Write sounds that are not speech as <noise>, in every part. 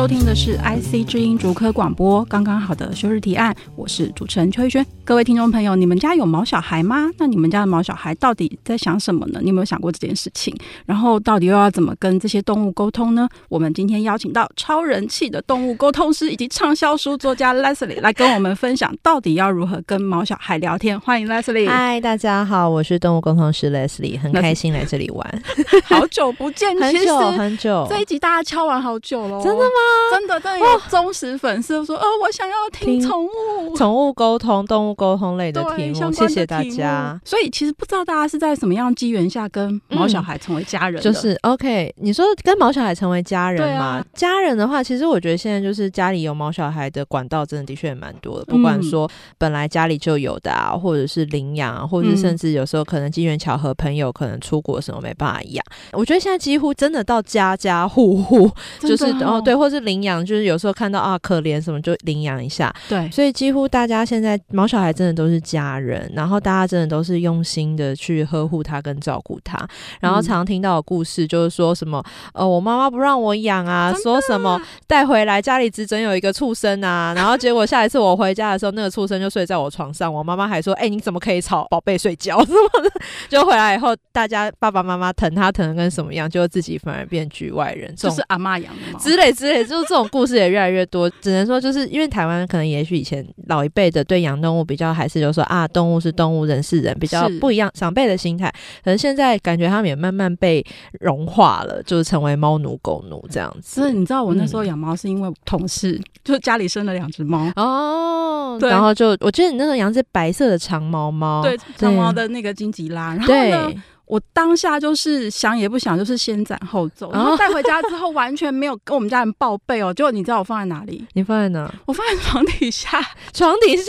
收听的是 IC 之音竹科广播，刚刚好的休日提案，我是主持人邱逸轩。各位听众朋友，你们家有毛小孩吗？那你们家的毛小孩到底在想什么呢？你有没有想过这件事情？然后到底又要怎么跟这些动物沟通呢？我们今天邀请到超人气的动物沟通师以及畅销书作家 Leslie 来跟我们分享，到底要如何跟毛小孩聊天。欢迎 Leslie。嗨，大家好，我是动物沟通师 Leslie，很开心来这里玩。好久不见，<laughs> 很久很久。这一集大家敲完好久了，真的。真的，真的有忠实粉丝说：“哦，我想要听宠物、宠物沟通、动物沟通类的题目。”谢谢大家。所以，其实不知道大家是在什么样的机缘下跟毛小孩成为家人。就是 OK，你说跟毛小孩成为家人嘛？啊、家人的话，其实我觉得现在就是家里有毛小孩的管道，真的的确也蛮多的。不管说本来家里就有的啊，或者是领养，或者是甚至有时候可能机缘巧合，朋友可能出国什么没办法养。我觉得现在几乎真的到家家户户，就是哦对，或是领养，就是有时候看到啊可怜什么就领养一下，对，所以几乎大家现在毛小孩真的都是家人，然后大家真的都是用心的去呵护他跟照顾他，然后常常听到的故事就是说什么呃我妈妈不让我养啊，说什么带回来家里只准有一个畜生啊，<laughs> 然后结果下一次我回家的时候，那个畜生就睡在我床上，我妈妈还说哎、欸、你怎么可以吵宝贝睡觉。什么的，就回来以后大家爸爸妈妈疼他疼的跟什么样，就自己反而变局外人，就是阿妈养的吗？之类之类，就是这种。故事也越来越多，只能说就是因为台湾可能也许以前老一辈的对养动物比较还是就是说啊，动物是动物，人是人，比较不一样，长辈的心态。可是现在感觉他们也慢慢被融化了，就是成为猫奴狗奴这样子。所以你知道我那时候养猫是因为同事、嗯、就是家里生了两只猫哦，然后就我记得你那时候养只白色的长毛猫，对，长毛的那个金吉拉，然后呢。我当下就是想也不想，就是先斩后奏，然后带回家之后完全没有跟我们家人报备哦。结果你知道我放在哪里？你放在哪？我放在床底下，<laughs> 床底下。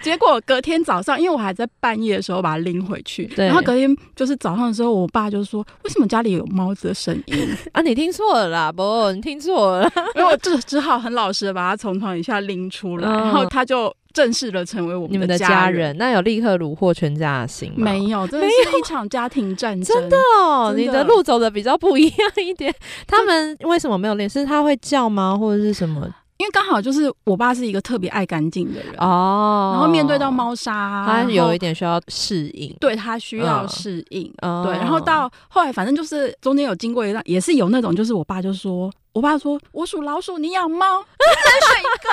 结果隔天早上，因为我还在半夜的时候把它拎回去，对。然后隔天就是早上的时候，我爸就说：“为什么家里有猫子的声音 <laughs> 啊？”你听错了啦，不，你听错了。因为我就只好很老实的把它从床底下拎出来，然后他就。正式的成为我们的家人，那有立刻虏获全家的心吗？没有，真的是一场家庭战争。真的哦，你的路走的比较不一样一点。他们为什么没有练？是他会叫吗？或者是什么？因为刚好就是我爸是一个特别爱干净的人哦，然后面对到猫砂，他有一点需要适应，对他需要适应，对。然后到后来，反正就是中间有经过一段，也是有那种，就是我爸就说。我爸说：“我属老鼠，你养猫，你再选一个。”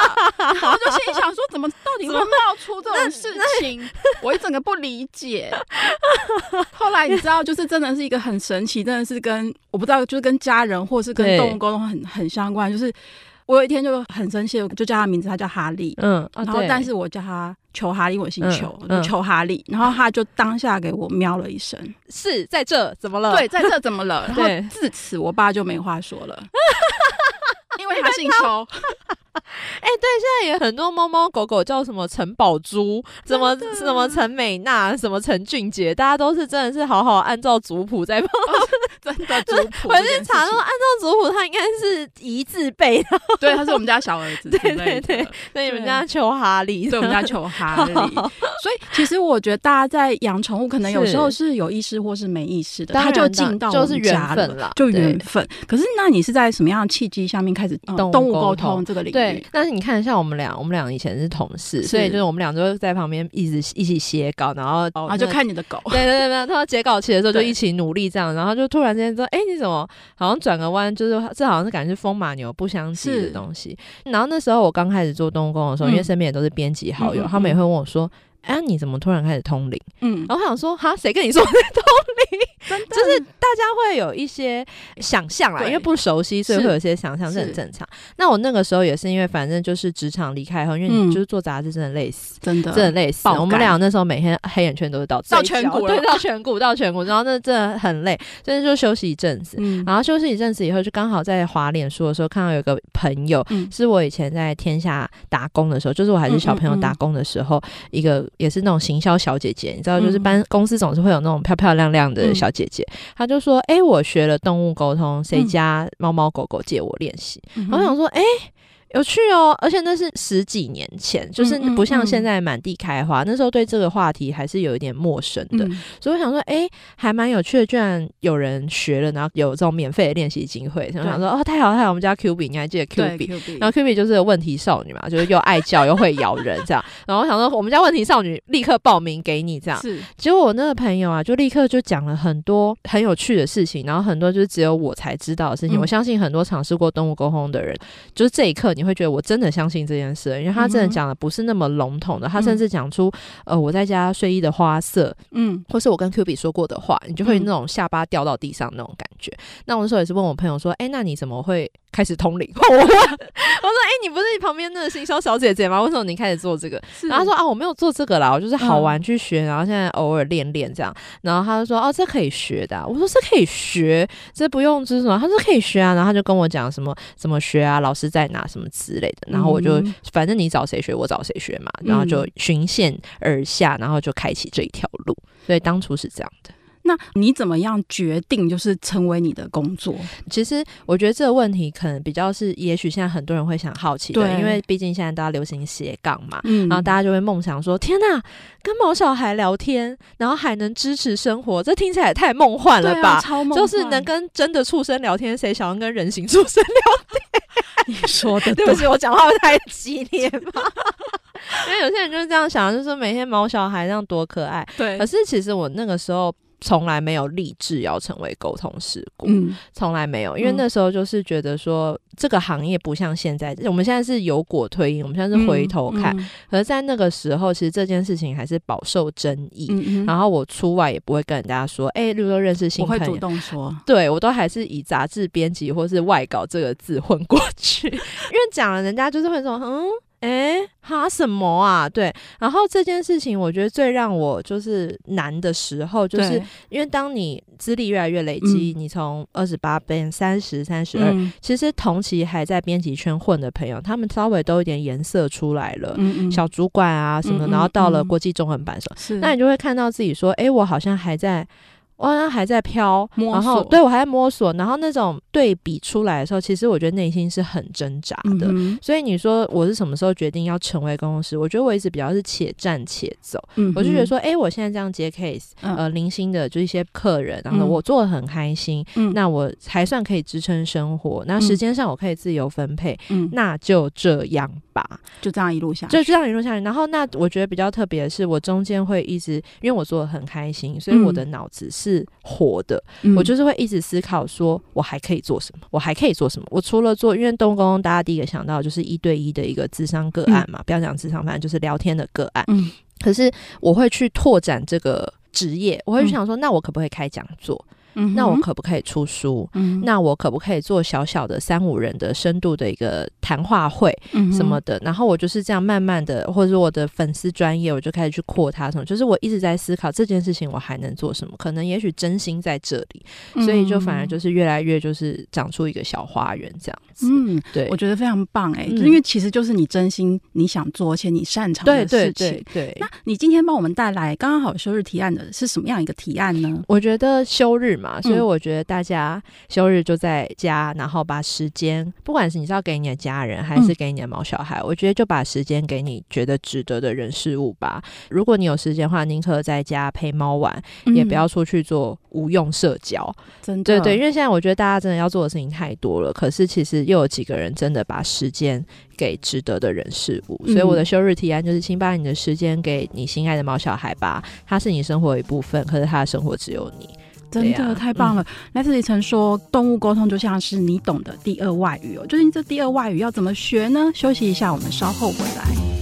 然后我就心里想说：“怎么到底会冒出这种事情？”我一整个不理解。后来你知道，就是真的是一个很神奇，真的是跟我不知道，就是跟家人或是跟动物沟通很很相关。就是我有一天就很生气，就叫他名字，他叫哈利。嗯，然后但是我叫他求哈利，我姓求，求哈利。然后他就当下给我喵了一声：“是在这，怎么了？”对，在这怎么了？<laughs> 然后自此我爸就没话说了。<laughs> 因为他姓邱。<laughs> 哎、欸，对，现在也很多猫猫狗狗叫什么陈宝珠，什么什么陈美娜，什么陈俊杰，大家都是真的是好好按照族谱在猫、哦，<laughs> 真的族谱。我去查说，按照族谱，他应该是一字辈。对，他是我们家小儿子。对对对，那你们家求哈利，对，我们家求哈 <laughs> 利。所以其实我觉得大家在养宠物，可能有时候是有意识或是没意识的，他就进到就是缘分了，就缘分。可是那你是在什么样的契机下面开始动物沟通这个领域？对，但是你看。像我们俩，我们俩以前是同事，所以就是我们俩就会在旁边一直一起写稿，然后啊就看你的稿，<laughs> 对对对对，他说截稿期的时候就一起努力这样，然后就突然之间说，哎、欸，你怎么好像转个弯，就是这好像是感觉是风马牛不相及的东西。然后那时候我刚开始做东宫的时候，嗯、因为身边也都是编辑好友，嗯、他们也会问我说。哎、啊，你怎么突然开始通灵？嗯，然后我想说，哈，谁跟你说在通灵？就是大家会有一些想象啦，因为不熟悉，所以会有一些想象是。很正常。那我那个时候也是因为反正就是职场离开后，因为你就是做杂志真的累死，真的。真的累死。我们俩那时候每天黑眼圈都是到到颧骨，<laughs> 对，到颧骨到颧骨，然后那真的很累，所以就休息一阵子。然后休息一阵子以后，就刚好在滑脸书的时候看到有个朋友，是我以前在天下打工的时候，就是我还是小朋友打工的时候，一个也是那种行销小姐姐，你知道，就是班公司总是会有那种漂漂亮亮的小姐姐，她就说：“哎，我学了动物沟通，谁家猫猫狗狗借我练习。”我想说：“哎。”有趣哦，而且那是十几年前，就是不像现在满地开花。嗯嗯嗯、那时候对这个话题还是有一点陌生的，嗯、所以我想说，哎、欸，还蛮有趣的，居然有人学了，然后有这种免费的练习机会。对我想说，哦，太好太好，我们家 Q B，你还记得 Q B？然后 Q B 就是问题少女嘛，就是又爱叫又会咬人这样。然后我想说，我们家问题少女立刻报名给你这样。是，结果我那个朋友啊，就立刻就讲了很多很有趣的事情，然后很多就是只有我才知道的事情。嗯、我相信很多尝试过动物沟通的人，就是这一刻你会觉得我真的。相信这件事，因为他真的讲的不是那么笼统的，他甚至讲出呃我在家睡衣的花色，嗯，或是我跟 Q 比说过的话，你就会那种下巴掉到地上那种感觉。那我那时候也是问我朋友说，哎，那你怎么会开始通灵？<laughs> 我说，哎，你不是你旁边那个行销小姐姐吗？为什么你开始做这个？然后他说啊，我没有做这个啦，我就是好玩去学，然后现在偶尔练练这样。然后他就说，哦，这可以学的。我说这可以学，这不用就是什么？他说可以学啊。然后他就跟我讲什么怎么学啊，老师在哪什么之类的。然后。我就反正你找谁学，我找谁学嘛，然后就循线而下，然后就开启这一条路。所以当初是这样的。那你怎么样决定就是成为你的工作？其实我觉得这个问题可能比较是，也许现在很多人会想好奇的，对因为毕竟现在大家流行斜杠嘛，嗯、然后大家就会梦想说：天哪，跟毛小孩聊天，然后还能支持生活，这听起来也太梦幻了吧？啊、超梦幻，就是能跟真的畜生聊天，谁想要跟人形畜生聊天？<laughs> 你说的对不起，我讲话太激烈吧？<laughs> 因为有些人就是这样想，就是说每天毛小孩这样多可爱。对，可是其实我那个时候。从来没有立志要成为沟通师过，嗯，从来没有，因为那时候就是觉得说这个行业不像现在，我们现在是有果推因，我们现在是回头看，而在那个时候，其实这件事情还是饱受争议。然后我出外也不会跟人家说，哎，例如果认识新朋友，我会主动说，对我都还是以杂志编辑或是外稿这个字混过去，因为讲了人家就是会说，嗯。哎，哈什么啊？对，然后这件事情，我觉得最让我就是难的时候，就是因为当你资历越来越累积，你从二十八变三十、三十二，其实同期还在编辑圈混的朋友，他们稍微都有点颜色出来了，小主管啊什么，然后到了国际中文版的时候，那你就会看到自己说，哎，我好像还在。我好像还在飘，然后对我还在摸索，然后那种对比出来的时候，其实我觉得内心是很挣扎的。嗯、所以你说我是什么时候决定要成为工程师？我觉得我一直比较是且战且走。嗯、我就觉得说，哎、欸，我现在这样接 case，呃，零星的就一些客人，然后我做得很开心，嗯、那我还算可以支撑生活，那时间上我可以自由分配，嗯、那就这样吧，就这样一路下去，就这样一路下去。然后那我觉得比较特别的是，我中间会一直，因为我做的很开心，所以我的脑子是。活的，嗯、我就是会一直思考，说我还可以做什么？我还可以做什么？我除了做，因为东宫，大家第一个想到就是一对一的一个智商个案嘛，嗯、不要讲智商，反正就是聊天的个案。嗯，可是我会去拓展这个职业，我会去想说，嗯、那我可不可以开讲座？嗯，那我可不可以出书？嗯，那我可不可以做小小的三五人的深度的一个谈话会什么的？嗯、然后我就是这样慢慢的，或者是我的粉丝专业，我就开始去扩它什么。就是我一直在思考这件事情，我还能做什么？可能也许真心在这里，所以就反而就是越来越就是长出一个小花园这样子。嗯，对，我觉得非常棒哎、欸，嗯、因为其实就是你真心你想做，而且你擅长的事情。对对对，对，那你今天帮我们带来刚刚好休日提案的是什么样一个提案呢？我觉得休日。嘛，所以我觉得大家休日就在家，然后把时间，不管是你是要给你的家人，还是给你的毛小孩，嗯、我觉得就把时间给你觉得值得的人事物吧。如果你有时间的话，宁可在家陪猫玩，嗯、也不要出去做无用社交。真的，对对，因为现在我觉得大家真的要做的事情太多了，可是其实又有几个人真的把时间给值得的人事物。嗯、所以我的休日提案就是，请把你的时间给你心爱的毛小孩吧，他是你生活的一部分，可是他的生活只有你。真的太棒了！莱斯里曾说，动物沟通就像是你懂的第二外语哦。究竟这第二外语要怎么学呢？休息一下，我们稍后回来。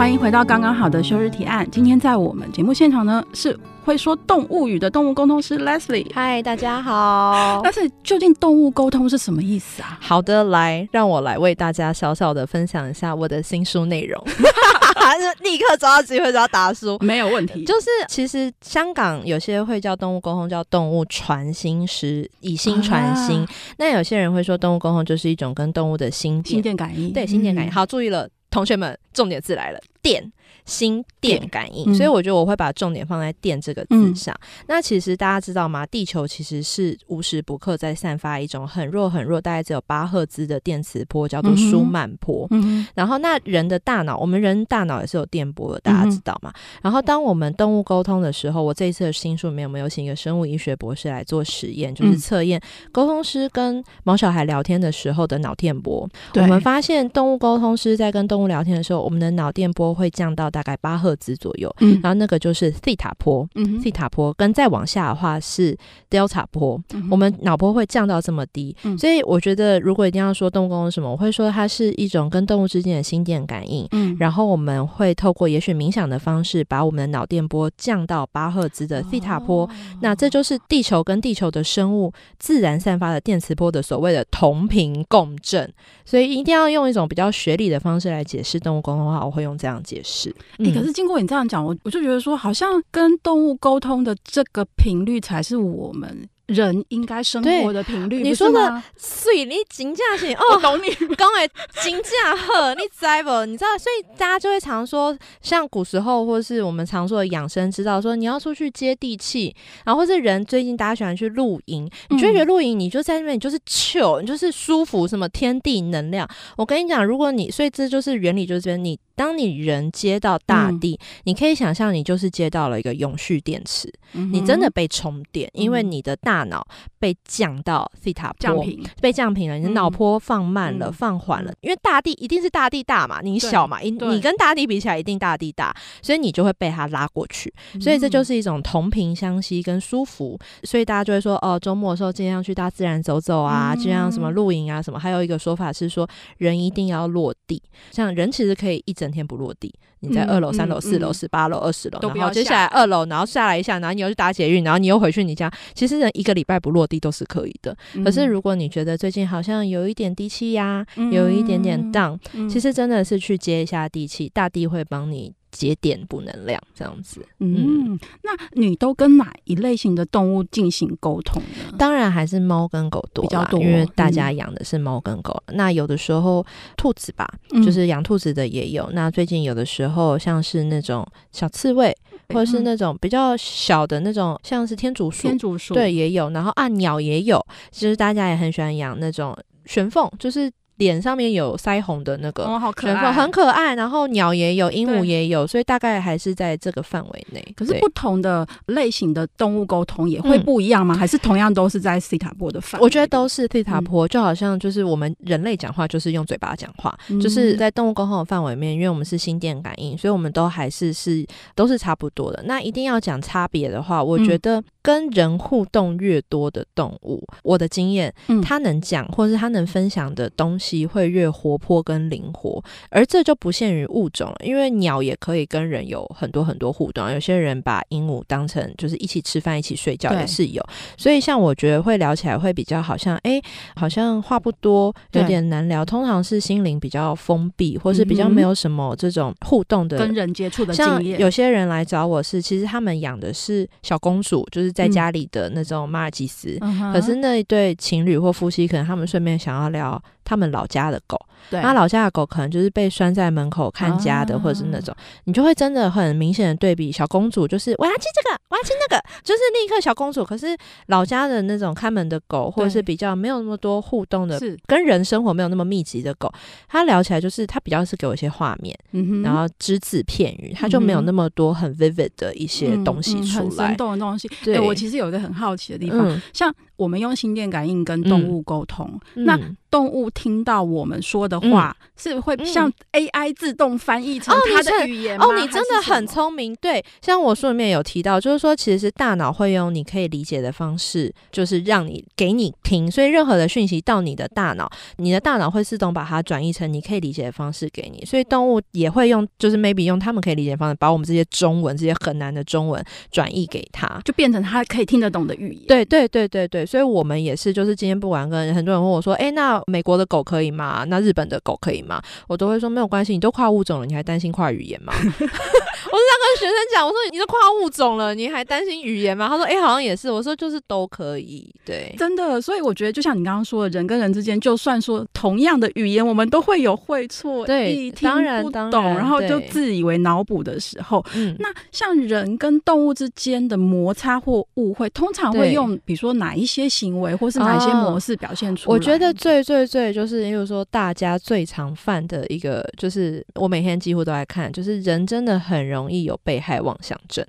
欢迎回到刚刚好的休日提案。今天在我们节目现场呢，是会说动物语的动物沟通师 Leslie。嗨，大家好。<laughs> 但是究竟动物沟通是什么意思啊？好的，来让我来为大家小小的分享一下我的新书内容。<laughs> <laughs> 还是立刻抓到机会找到达叔，没有问题。就是其实香港有些会叫动物沟通叫动物传心师，以心传心。啊、那有些人会说动物沟通就是一种跟动物的心电心电感应，对，心电感应。嗯、好，注意了，同学们，重点字来了，电。心电感应，嗯、所以我觉得我会把重点放在“电”这个字上。嗯、那其实大家知道吗？地球其实是无时不刻在散发一种很弱很弱，大概只有八赫兹的电磁波，叫做舒曼波。嗯、然后，那人的大脑，我们人大脑也是有电波的，大家知道吗？嗯、然后，当我们动物沟通的时候，我这一次的新书里面有没有请一个生物医学博士来做实验，就是测验沟通师跟毛小孩聊天的时候的脑电波。我们发现，动物沟通师在跟动物聊天的时候，我们的脑电波会降到大大概八赫兹左右，嗯，然后那个就是西塔波，嗯，西塔波跟再往下的话是德尔塔波，嗯、哼。我们脑波会降到这么低，嗯、所以我觉得如果一定要说动物沟通什么，我会说它是一种跟动物之间的心电感应，嗯，然后我们会透过也许冥想的方式，把我们的脑电波降到八赫兹的西塔波，哦、那这就是地球跟地球的生物自然散发的电磁波的所谓的同频共振，所以一定要用一种比较学理的方式来解释动物沟通的话，我会用这样解释。哎、欸，可是经过你这样讲，我我就觉得说，好像跟动物沟通的这个频率才是我们。人应该生活的频率，你说的所以你金价是哦，<laughs> 懂你刚才金价呵，你知不？你知道，所以大家就会常说，像古时候或是我们常说的养生之道，说你要出去接地气，然后或是人最近大家喜欢去露营，你就觉得露营，你就在那边，你就是 chill，你就是舒服，什么天地能量。我跟你讲，如果你，所以这就是原理，就是你当你人接到大地，嗯、你可以想象你就是接到了一个永续电池，嗯、你真的被充电，因为你的大。脑被降到西塔波，被降平了，你的脑波放慢了，嗯、放缓了，因为大地一定是大地大嘛，你小嘛，对你跟大地比起来一定大地大，所以你就会被它拉过去，所以这就是一种同频相吸跟舒服，所以大家就会说哦，周末的时候尽量去大自然走走啊，尽量什么露营啊什么，还有一个说法是说人一定要落地，像人其实可以一整天不落地。你在二楼、三楼、四楼、十八楼、二十楼，然后接下来二楼，然后下来一下，然后你又去搭捷运，然后你又回去你家。其实人一个礼拜不落地都是可以的。可是如果你觉得最近好像有一点低气压，有一点点 down，其实真的是去接一下地气，大地会帮你。节点补能量这样子，嗯，那你都跟哪一类型的动物进行沟通呢？当然还是猫跟狗多比较多，因为大家养的是猫跟狗。嗯、那有的时候兔子吧，就是养兔子的也有。嗯、那最近有的时候像是那种小刺猬，或者是那种比较小的那种，像是天竺鼠，天竺鼠对也有。然后啊，鸟也有，其实大家也很喜欢养那种玄凤，就是。脸上面有腮红的那个，哦，好可爱，很可爱。然后鸟也有，鹦鹉也有，所以大概还是在这个范围内。可是不同的类型的动物沟通也会不一样吗？嗯、还是同样都是在西塔波的范围？我觉得都是西塔波，就好像就是我们人类讲话就是用嘴巴讲话，嗯、就是在动物沟通的范围面，因为我们是心电感应，所以我们都还是是都是差不多的。那一定要讲差别的话，我觉得跟人互动越多的动物，嗯、我的经验，他能讲或是他能分享的东西。会越活泼跟灵活，而这就不限于物种了，因为鸟也可以跟人有很多很多互动。有些人把鹦鹉当成就是一起吃饭、一起睡觉也是有。所以像我觉得会聊起来会比较好像，哎，好像话不多，有点难聊。通常是心灵比较封闭，或是比较没有什么这种互动的、跟人接触的经验。像有些人来找我是，其实他们养的是小公主，就是在家里的那种马尔济斯。嗯、可是那一对情侣或夫妻，可能他们顺便想要聊。他们老家的狗，对，那老家的狗可能就是被拴在门口看家的，或者是那种，你就会真的很明显的对比。小公主就是我要吃这个，我要吃那个，<laughs> 就是立刻小公主。可是老家的那种看门的狗，或者是比较没有那么多互动的，是。跟人生活没有那么密集的狗，它聊起来就是它比较是给我一些画面，然后只字片语，它就没有那么多很 vivid 的一些东西出来，很生动的东西。对，我其实有一个很好奇的地方，像我们用心电感应跟动物沟通，那动物听到我们说的话，嗯、是会像 AI 自动翻译成它的语言吗？哦，你真的很聪明。对，像我书里面有提到，就是说，其实是大脑会用你可以理解的方式，就是让你给你听。所以任何的讯息到你的大脑，你的大脑会自动把它转译成你可以理解的方式给你。所以动物也会用，就是 maybe 用他们可以理解的方式，把我们这些中文这些很难的中文转译给他，就变成他可以听得懂的语言。对对对对对，所以我们也是，就是今天不管跟很多人问我说，哎，那美国的狗可以吗？那日本的狗可以吗？我都会说没有关系，你都跨物种了，你还担心跨语言吗？<laughs> 我是这样跟学生讲，我说你都跨物种了，你还担心语言吗？他说，哎，好像也是。我说就是都可以，对，真的。所以我觉得，就像你刚刚说的，人跟人之间，就算说同样的语言，我们都会有会错，对，当然不懂，然后就自以为脑补的时候。嗯，那像人跟动物之间的摩擦或误会，通常会用比如说哪一些行为，或是哪一些模式表现出来？我觉得最最最就是，例如说大家最常犯的一个，就是我每天几乎都在看，就是人真的很容易有被害妄想症。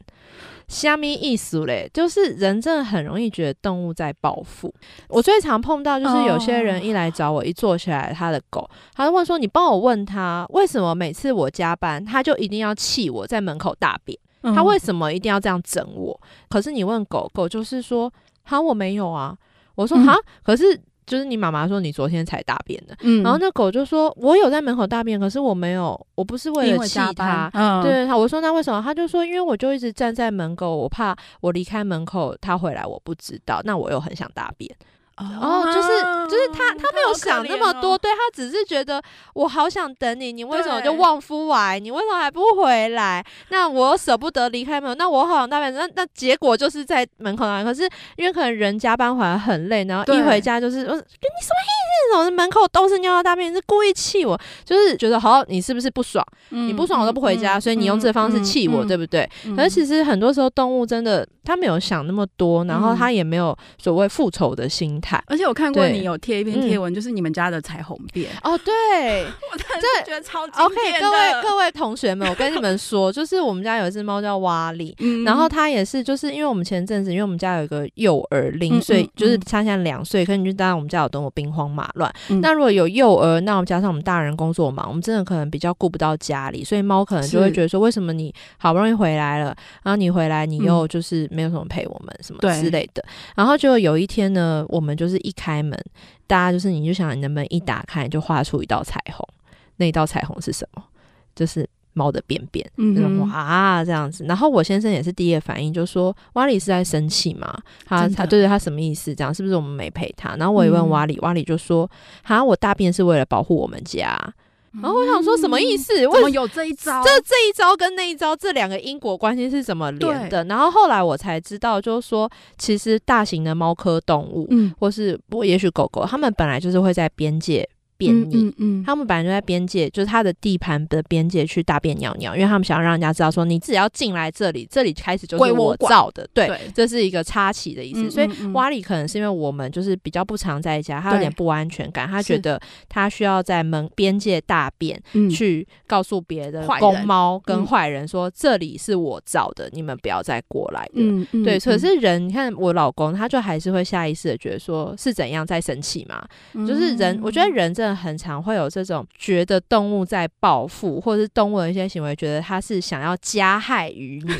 虾米意思嘞？就是人真的很容易觉得动物在报复。我最常碰到就是有些人一来找我，一坐下来，他的狗，他就问说：“你帮我问他，为什么每次我加班，他就一定要气我在门口大便？他为什么一定要这样整我？可是你问狗狗，就是说，哈，我没有啊。我说，哈，可是。”就是你妈妈说你昨天才大便的，嗯，然后那狗就说，我有在门口大便，可是我没有，我不是为了气它，嗯，对，我说那为什么？他就说，因为我就一直站在门口，我怕我离开门口它回来，我不知道，那我又很想大便。哦，就是就是他，他没有想那么多，对，他只是觉得我好想等你，你为什么就旺夫来？你为什么还不回来？那我舍不得离开门，那我好想大便，那那结果就是在门口那里。可是因为可能人加班回来很累，然后一回家就是我，跟你什么意思？我的门口都是尿尿大便，你是故意气我？就是觉得好，你是不是不爽？你不爽我都不回家，所以你用这个方式气我，对不对？可是其实很多时候动物真的他没有想那么多，然后他也没有所谓复仇的心态。而且我看过你有贴一篇贴文，就是你们家的彩虹便哦，对，<laughs> 我真的觉得超级 OK。各位各位同学们，我跟你们说，<laughs> 就是我们家有一只猫叫瓦里，然后它也是，就是因为我们前阵子，因为我们家有一个幼儿零岁，就是它现在两岁，可你就当然我们家有多么兵荒马乱。那如果有幼儿，那我们加上我们大人工作忙，我们真的可能比较顾不到家里，所以猫可能就会觉得说，为什么你好不容易回来了，然后你回来你又就是没有什么陪我们什么之类的，然后就有一天呢，我们就是一。开门，大家就是你就想你的门一打开，就画出一道彩虹。那一道彩虹是什么？就是猫的便便。嗯哼，哇，这样子。然后我先生也是第一个反应，就说瓦里是在生气吗？他他对对他什么意思？这样是不是我们没陪他？然后我也问瓦里，瓦里、嗯、就说：哈，我大便是为了保护我们家。然后我想说什么意思？为什么有这一招？这这一招跟那一招这两个因果关系是怎么连的？然后后来我才知道，就是说，其实大型的猫科动物，嗯，或是不，也许狗狗，它们本来就是会在边界。便利，嗯，嗯，嗯，他们本来就在边界，就是他的地盘的边界去大便尿尿，因为他们想要让人家知道说，你自己要进来这里，这里开始就是我造的，对，对这是一个插旗的意思。所以瓦里可能是因为我们就是比较不常在家，他有点不安全感，他觉得他需要在门边界大便，去告诉别的公猫跟坏人说，这里是我造的，你们不要再过来嗯，对。可是人，你看我老公，他就还是会下意识的觉得说，是怎样在生气嘛？就是人，我觉得人真的。很常会有这种觉得动物在报复，或者是动物的一些行为，觉得它是想要加害于你，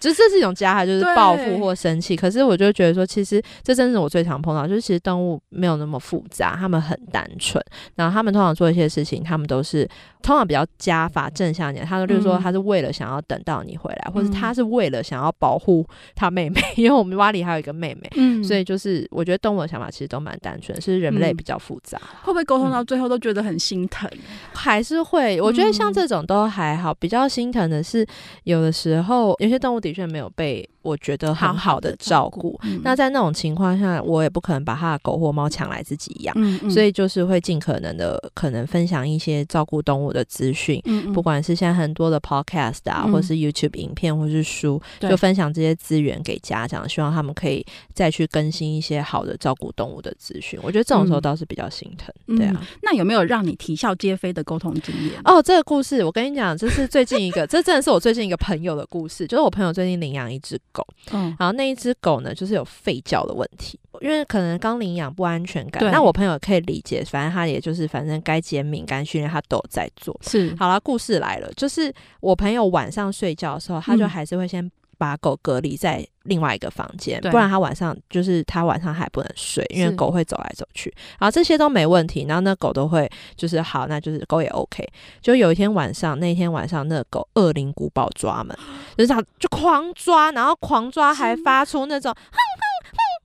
就是这是一种加害，就是报复或生气。可是我就觉得说，其实这真是我最常碰到，就是其实动物没有那么复杂，他们很单纯，然后他们通常做一些事情，他们都是。通常比较加法正向一点，他说就是说他是为了想要等到你回来，嗯、或者他是为了想要保护他妹妹，因为我们蛙里还有一个妹妹，嗯，所以就是我觉得动物的想法其实都蛮单纯，是人类比较复杂。嗯、会不会沟通到最后都觉得很心疼？嗯、还是会？我觉得像这种都还好，比较心疼的是有的时候有些动物的确没有被。我觉得很好的照顾，那在那种情况下，我也不可能把他的狗或猫抢来自己养，所以就是会尽可能的可能分享一些照顾动物的资讯，不管是现在很多的 podcast 啊，嗯、或是 YouTube 影片，或是书，嗯、就分享这些资源给家长，希望他们可以再去更新一些好的照顾动物的资讯。我觉得这种时候倒是比较心疼，嗯、对啊。那有没有让你啼笑皆非的沟通经验？哦，这个故事我跟你讲，这是最近一个，这真的是我最近一个朋友的故事，就是我朋友最近领养一只。狗，嗯，然后那一只狗呢，就是有吠叫的问题。因因为可能刚领养不安全感，那我朋友可以理解，反正他也就是反正该减敏、该训练他都有在做。是好了，故事来了，就是我朋友晚上睡觉的时候，他就还是会先把狗隔离在另外一个房间，不然它晚上就是它晚上还不能睡，因为狗会走来走去，然后这些都没问题，然后那狗都会就是好，那就是狗也 OK。就有一天晚上，那天晚上那个狗恶灵古堡抓门，<gasps> 就是它就狂抓，然后狂抓还发出那种哼哼哼，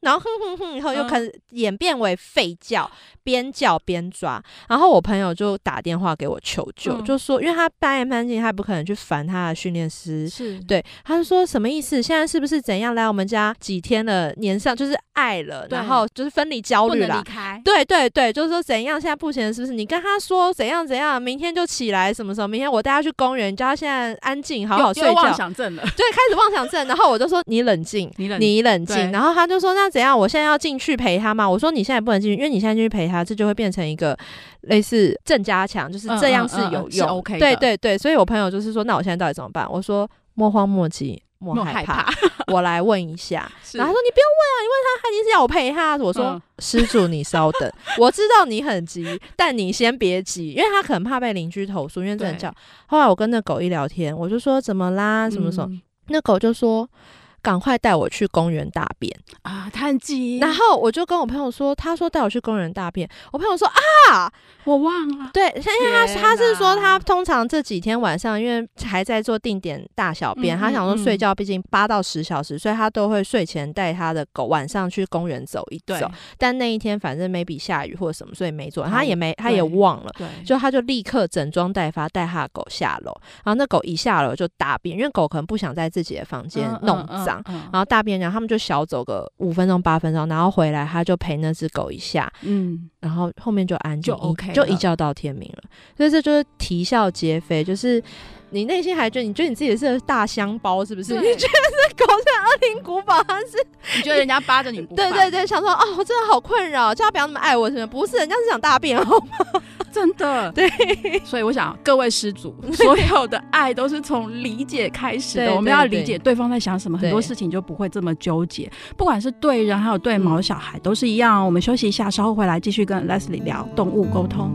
然后哼哼哼以后又开始演变为吠叫，边叫边抓，然后我朋友就打电话给我求救，嗯就说因为他半夜半夜他不可能去烦他的训练师，是对，他就说什么意思？现在是不是怎样来我们家几天了，年上就是爱了，然后就是分离焦虑了。对对对，就是说怎样？现在不行，是不是？你跟他说怎样怎样，明天就起来，什么时候？明天我带他去公园，叫他现在安静，好好睡觉。又又妄想症了，对，开始妄想症，然后我就说你冷静，你冷你冷静。然后他就说那怎样？我现在要进去陪他吗？我说你现在不能进去，因为你现在进去陪他，这就会变成一个类似正加强，就是这样是有嗯嗯嗯嗯是用。OK 对对对，所以我朋友就是说，那我现在到底怎么办？我说莫慌莫急，莫莫害怕，害怕。我来问一下。<laughs> 然后他说你不用问啊，你问他，他一定是要我陪他。我说、嗯施主，你稍等，我知道你很急，但你先别急，因为他可能怕被邻居投诉，因为这样叫。后来我跟那狗一聊天，我就说怎么啦，什么什么，嗯那狗就说。赶快带我去公园大便，啊，他很急，然后我就跟我朋友说，他说带我去公园大便，我朋友说啊，我忘了，对，因为他他是说他通常这几天晚上，因为还在做定点大小便，嗯他想说嗯。睡觉，毕竟八到十小时，所以他都会睡前带他的狗晚上去公园走一走。但那一天反正 maybe 下雨或者什么，所以没做，他也没他也忘了。对，就他就立刻整装待发，带他的狗下楼，然后那狗一下楼就大便，因为狗可能不想在自己的房间嗯弄脏，，嗯嗯然后大便然后他们就小走个五分钟八分钟，然后回来他就陪那只狗一下，嗯，然后后面就安静，就一 OK 就一觉到天明了。所以这就是啼笑皆非，就是你内心还觉得你觉得你自己是大香包是不是？你觉得这狗在恶灵古堡，它是你觉得人家扒着你不对对对，想说哦，我真的好困扰，叫他不要那么爱我，是不是？不是，人家是想大便哦。真的 <laughs> 对，所以我想各位施主，<laughs> 所有的爱都是从理解开始的。我们要理解对方在想什么，很多事情就不会这么纠结。不管是对人还有对毛小孩，都是一样。我们休息一下，稍后回来继续跟 Leslie 聊动物沟通。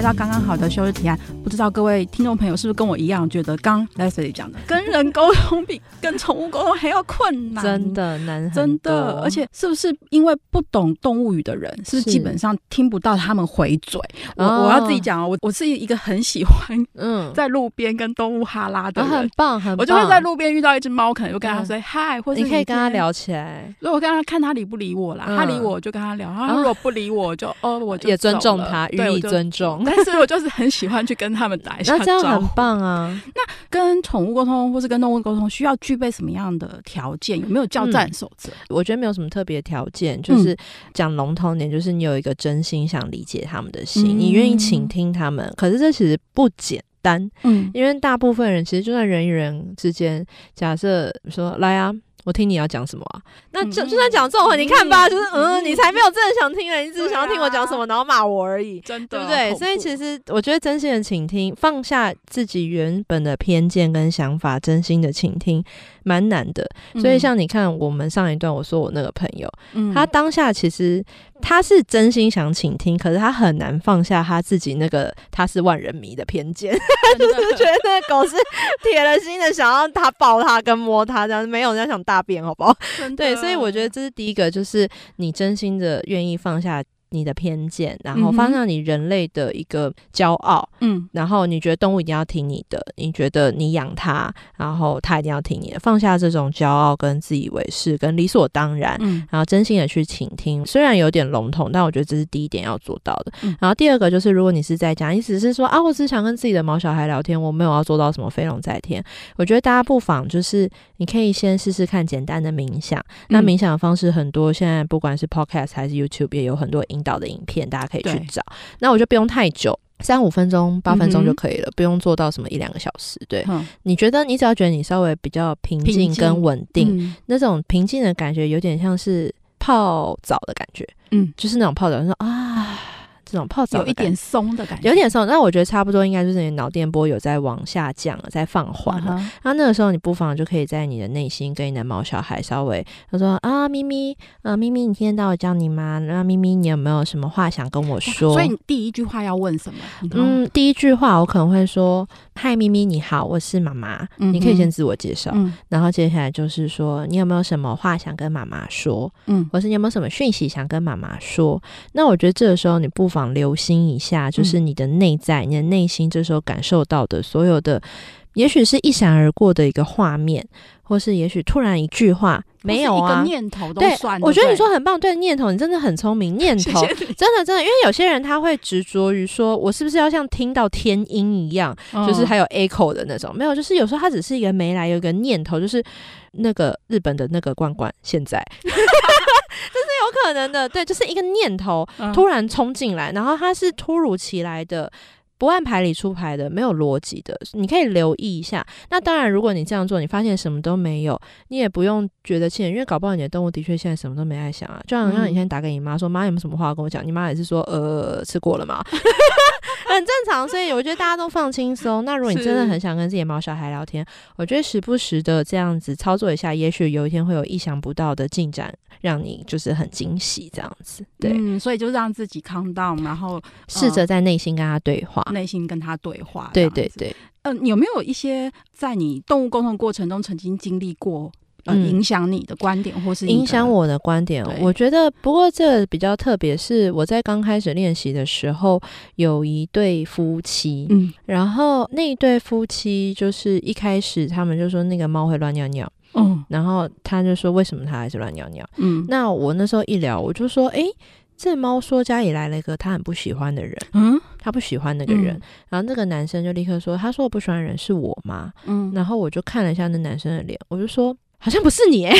回到刚刚好的休日提案。不知道各位听众朋友是不是跟我一样，觉得刚 Leslie 讲的，跟人沟通比跟宠物沟通还要困难？真的难真的，而且是不是因为不懂动物语的人，是不是是基本上听不到他们回嘴？我哦我要自己讲哦，我我是一个很喜欢嗯，在路边跟动物哈拉的啊很，棒，很棒。我就会在路边遇到一只猫，可能就跟他嗯说嗨，或者你可以跟他。聊起来，如果我跟他看他理不理我啦，嗯他理我我就跟他聊，然后如果不理我就哦我就也尊重他，予以尊重。<laughs> 但是我就是很喜欢去跟他们打一下那这样很。棒啊！<laughs> 那跟宠物沟通或是跟动物沟通，需要具备什么样的条件？有没有叫战守则？我觉得没有什么特别条件，嗯就是讲笼统点，就是你有一个真心想理解他们的心，嗯你愿意倾听他们。可是这其实不简单，嗯，因为大部分人其实就算人与人之间，假设说来啊。我听你要讲什么啊？那就嗯就算讲这种话，你看吧，嗯就是嗯，嗯你才没有真的想听人，你只是想要听我讲什么，啊然后骂我而已。真的对不对？所以其实我觉得真心的倾听，放下自己原本的偏见跟想法，真心的倾听，蛮难的。所以像你看，我们上一段我说我那个朋友，嗯。他当下其实他是真心想倾听，可是他很难放下他自己那个他是万人迷的偏见，<laughs> 就是觉得那个狗是铁了心的想要他抱他跟摸他这样，没有人家想大便，好不好？对，所以我觉得这是第一个，就是你真心的愿意放下你的偏见，然后放下你人类的一个骄傲，嗯然后你觉得动物一定要听你的，你觉得你养它，然后它一定要听你的，放下这种骄傲跟自以为是跟理所当然。嗯然后真心的去倾听，虽然有点笼统，但我觉得这是第一点要做到的。嗯然后第二个就是，如果你是在家，你只是说啊，我只是想跟自己的毛小孩聊天，我没有要做到什么飞龙在天。我觉得大家不妨就是，你可以先试试看简单的冥想。那冥想的方式很多，现在不管是 Podcast 还是 YouTube，也有很多引导的影片，大家可以去找。那我就不用太久。三五分钟、八分钟就可以了，嗯、不用做到什么一两个小时。对，嗯、你觉得你只要觉得你稍微比较平静跟稳定，嗯、那种平静的感觉有点像是泡澡的感觉，嗯，就是那种泡澡，说啊。这种泡澡有一点松的感觉，有点松。那我觉得差不多应该就是你脑电波有在往下降了，在放缓了。那、uh huh. 那个时候你不妨就可以在你的内心跟你的毛小孩稍微他说啊，咪咪，啊咪咪，你听得到我叫你吗？那咪咪，你有没有什么话想跟我说？所以你第一句话要问什么？嗯，第一句话我可能会说。嗨，咪咪，你好，我是妈妈。嗯、你可以先自我介绍，嗯、然后接下来就是说，你有没有什么话想跟妈妈说？嗯，或是你有没有什么讯息想跟妈妈说？那我觉得这个时候你不妨留心一下，就是你的内在、嗯、你的内心这时候感受到的所有的，也许是一闪而过的一个画面。或是也许突然一句话没有啊，一个念头都算。对，我觉得你说很棒，对，念头你真的很聪明。念 <laughs> 头 <laughs> 真的真的，因为有些人他会执着于说，我是不是要像听到天音一样，就是还有 echo 的那种，没有，就是有时候他只是一个没来，有一个念头，就是那个日本的那个罐罐，现在 <laughs> 这是有可能的，对，就是一个念头突然冲进来，然后它是突如其来的。不按牌理出牌的，没有逻辑的，你可以留意一下。那当然，如果你这样做，你发现什么都没有，你也不用觉得气人，因为搞不好你的动物的确现在什么都没爱想啊。就好像你先打给你妈说：“妈、嗯，有没有什么话跟我讲？”你妈也是说：“呃，<laughs> 吃过了吗？” <laughs> 很正常。所以我觉得大家都放轻松。那如果你真的很想跟自己的毛小孩聊天，我觉得时不时的这样子操作一下，也许有一天会有意想不到的进展。让你就是很惊喜这样子，对，嗯，所以就让自己 calm down，然后试着在内心跟他对话，内心跟他对话，对对对。嗯、呃，有没有一些在你动物沟通过程中曾经经历过，呃，影响你的观点，或是影响我的观点？我觉得，不过这比较特别，是我在刚开始练习的时候，有一对夫妻，嗯，然后那一对夫妻就是一开始他们就说那个猫会乱尿尿。嗯，然后他就说，为什么他还是乱尿尿？嗯，那我那时候一聊，我就说，哎，这猫说家里来了一个他很不喜欢的人，嗯，他不喜欢那个人，嗯、然后那个男生就立刻说，他说我不喜欢的人是我吗？嗯，然后我就看了一下那男生的脸，我就说，好像不是你，哎，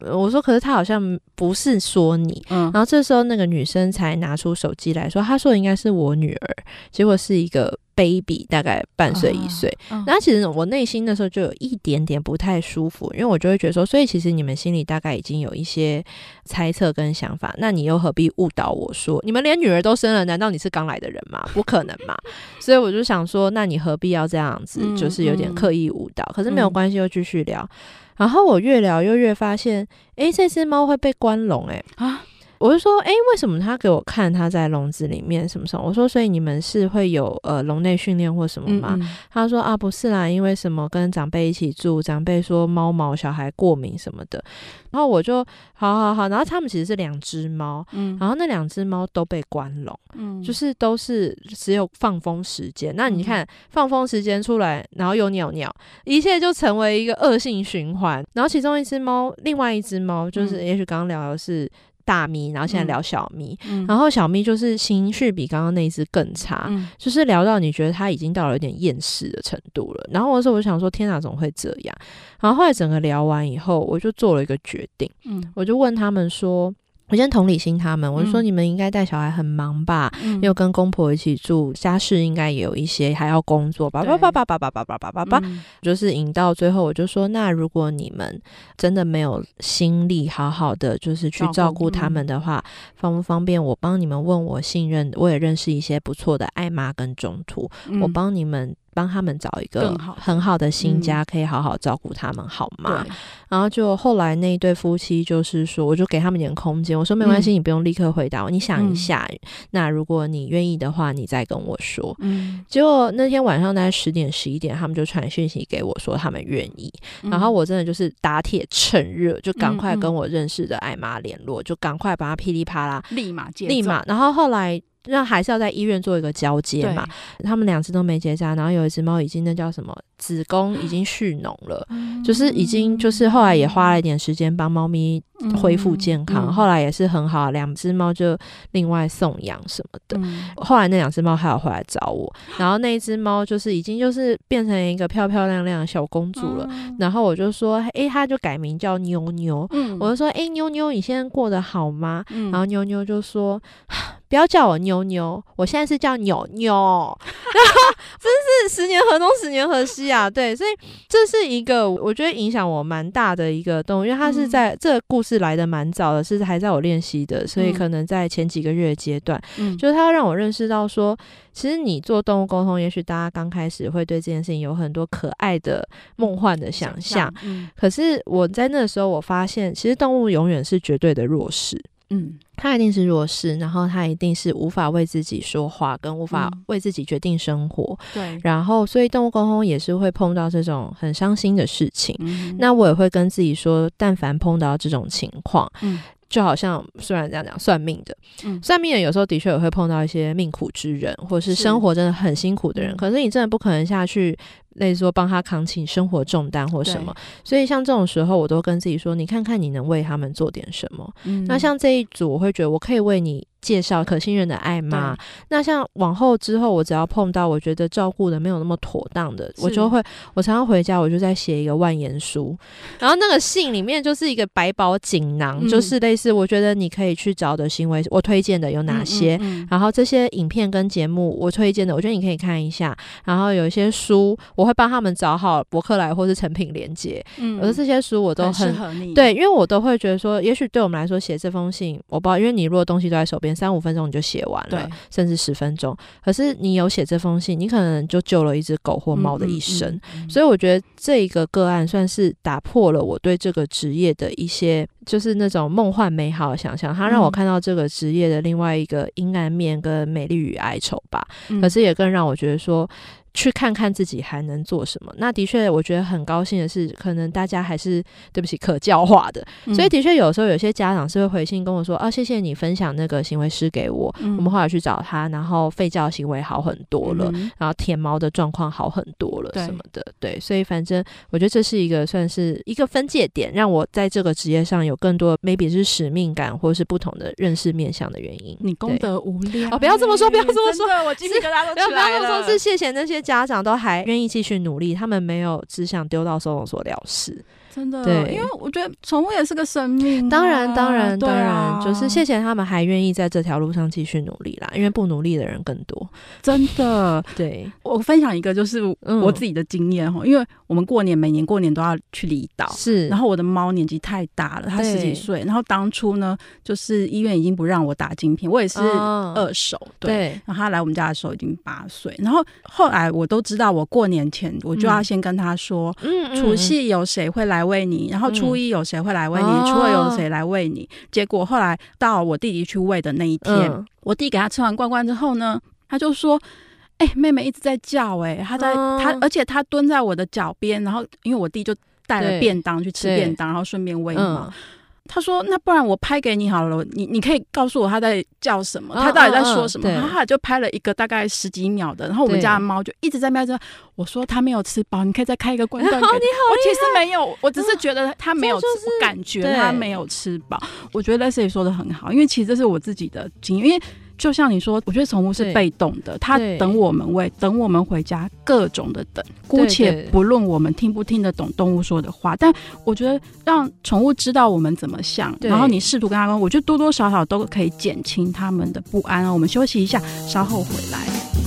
我说，可是他好像不是说你，嗯，然后这时候那个女生才拿出手机来说，他说应该是我女儿，结果是一个。Baby 大概半岁一岁，然后、uh, uh, 其实我内心的时候就有一点点不太舒服，因为我就会觉得说，所以其实你们心里大概已经有一些猜测跟想法，那你又何必误导我说，你们连女儿都生了，难道你是刚来的人吗？<laughs> 不可能嘛！所以我就想说，那你何必要这样子，就是有点刻意误导？可是没有关系，又继续聊，然后我越聊又越发现，诶，这只猫会被关笼，诶啊。我就说，诶、欸，为什么他给我看他在笼子里面什么什么？我说，所以你们是会有呃笼内训练或什么吗？嗯嗯他说啊，不是啦，因为什么跟长辈一起住，长辈说猫毛小孩过敏什么的。然后我就好好好，然后他们其实是两只猫，嗯，然后那两只猫都被关笼，嗯，就是都是只有放风时间。那你看、嗯、放风时间出来，然后又尿尿，一切就成为一个恶性循环。然后其中一只猫，另外一只猫就是，也许刚刚聊的是。大咪，然后现在聊小咪，嗯、然后小咪就是情绪比刚刚那一只更差，嗯、就是聊到你觉得他已经到了有点厌世的程度了。然后我说，我想说，天哪，怎么会这样？然后后来整个聊完以后，我就做了一个决定，嗯、我就问他们说。我先同理心他们，我就说你们应该带小孩很忙吧，嗯、又跟公婆一起住，家事应该也有一些，还要工作，吧叭叭叭叭叭叭叭叭叭叭，就是引到最后，我就说，那如果你们真的没有心力好好的就是去照顾他们的话，方不方便我帮你们问我信任，我也认识一些不错的爱妈跟中途，嗯、我帮你们。帮他们找一个很好的新家，可以好好照顾他们，好吗？嗯、然后就后来那一对夫妻就是说，我就给他们点空间，我说没关系，嗯、你不用立刻回答我，你想一下。嗯、那如果你愿意的话，你再跟我说。嗯，结果那天晚上大概十点十一点，他们就传讯息给我说他们愿意。嗯、然后我真的就是打铁趁热，就赶快跟我认识的艾妈联络，就赶快把他噼里啪啦立马接，立马。然后后来。那还是要在医院做一个交接嘛？他们两只都没结扎，然后有一只猫已经那叫什么子宫已经蓄脓了，<gasps> 就是已经就是后来也花了一点时间帮猫咪恢复健康，后来也是很好，两只猫就另外送养什么的。后来那两只猫还有回来找我，然后那一只猫就是已经就是变成一个漂漂亮亮的小公主了。然后我就说，诶，它就改名叫妞妞。我就说，诶，妞妞，你现在过得好吗？然后妞妞就说。<sighs> 不要叫我妞妞，我现在是叫扭妞，<laughs> 然后真是十年河东十年河西啊！对，所以这是一个我觉得影响我蛮大的一个动物，因为它是在、嗯、这个故事来的蛮早的，是还在我练习的，所以可能在前几个月阶段，嗯，就是它让我认识到说，其实你做动物沟通，也许大家刚开始会对这件事情有很多可爱的梦幻的想象，嗯，可是我在那个时候，我发现其实动物永远是绝对的弱势。嗯，他一定是弱势，然后他一定是无法为自己说话，跟无法为自己决定生活。对、嗯，然后所以动物沟通也是会碰到这种很伤心的事情。嗯、那我也会跟自己说，但凡碰到这种情况，嗯，就好像虽然这样讲，算命的，嗯，算命的有时候的确也会碰到一些命苦之人，或者是生活真的很辛苦的人。是可是你真的不可能下去。类似说帮他扛起生活重担或什么，所以像这种时候，我都跟自己说：你看看你能为他们做点什么。嗯、那像这一组，我会觉得我可以为你。介绍可信任的爱妈。那像往后之后，我只要碰到我觉得照顾的没有那么妥当的，我就会，我常常回家，我就在写一个万言书，<laughs> 然后那个信里面就是一个百宝锦囊，就是类似我觉得你可以去找的行为，我推荐的有哪些，然后这些影片跟节目我推荐的，我觉得你可以看一下，然后有一些书我会帮他们找好博客来或是成品连接，嗯，而这些书我都很对，因为我都会觉得说，也许对我们来说写这封信，我不知道，因为你如果东西都在手边。三五分钟你就写完了，甚至十分钟。可是你有写这封信，你可能就救了一只狗或猫的一生。嗯嗯嗯、所以我觉得这一个个案算是打破了我对这个职业的一些，就是那种梦幻美好的想象。它让我看到这个职业的另外一个阴暗面跟美丽与哀愁吧。嗯、可是也更让我觉得说。去看看自己还能做什么。那的确，我觉得很高兴的是，可能大家还是对不起可教化的。嗯、所以的确，有时候有些家长是会回信跟我说：“啊，谢谢你分享那个行为师给我，嗯、我们后来去找他，然后吠叫行为好很多了，嗯、然后舔毛的状况好很多了，什么的。对”对，所以反正我觉得这是一个算是一个分界点，让我在这个职业上有更多 maybe 是使命感，或是不同的认识面向的原因。你功德无量哦！不要这么说，不要这么说，我鸡皮疙瘩都起来了。不要这么说，是谢谢那些。家长都还愿意继续努力，他们没有只想丢到收容所了事。真的，对，因为我觉得宠物也是个生命啊。当然，当然，当然，就是谢谢他们还愿意在这条路上继续努力啦。因为不努力的人更多。真的，<laughs> 对，我分享一个就是我自己的经验哈，嗯，因为我们过年每年过年都要去离岛，是。然后我的猫年纪太大了，它十几岁。然后当初呢，就是医院已经不让我打晶片，我也是二手，对。然后他来我们家的时候已经八岁。然后后来我都知道，我过年前我就要先跟他说，嗯，除夕有谁会来喂你，然后初一有谁会来喂你，嗯、初二有谁来喂你？结果后来到我弟弟去喂的那一天，嗯、我弟给他吃完罐罐之后呢，他就说：“哎、欸，妹妹一直在叫、欸，哎，他在、嗯、他，而且他蹲在我的脚边，然后因为我弟就带了便当去吃便当，然后顺便喂嘛。”他说：“那不然我拍给你好了，你你可以告诉我他在叫什么，他到底在说什么？”然后他就拍了一个大概十几秒的，然后我们家的猫就一直在喵着。我说他没有吃饱，你可以再开一个罐罐给他。<laughs> 我其实没有，我只是觉得他没有吃，感觉他没有吃饱。我觉得 Leslie 说的很好，因为其实这是我自己的经验，因为。就像你说，我觉得宠物是被动的，它等我们喂，等我们回家，各种的等。姑且不论我们听不听得懂动物说的话，但我觉得让宠物知道我们怎么想，然后你试图跟它沟通，我觉得多多少少都可以减轻他们的不安。我们休息一下，稍后回来。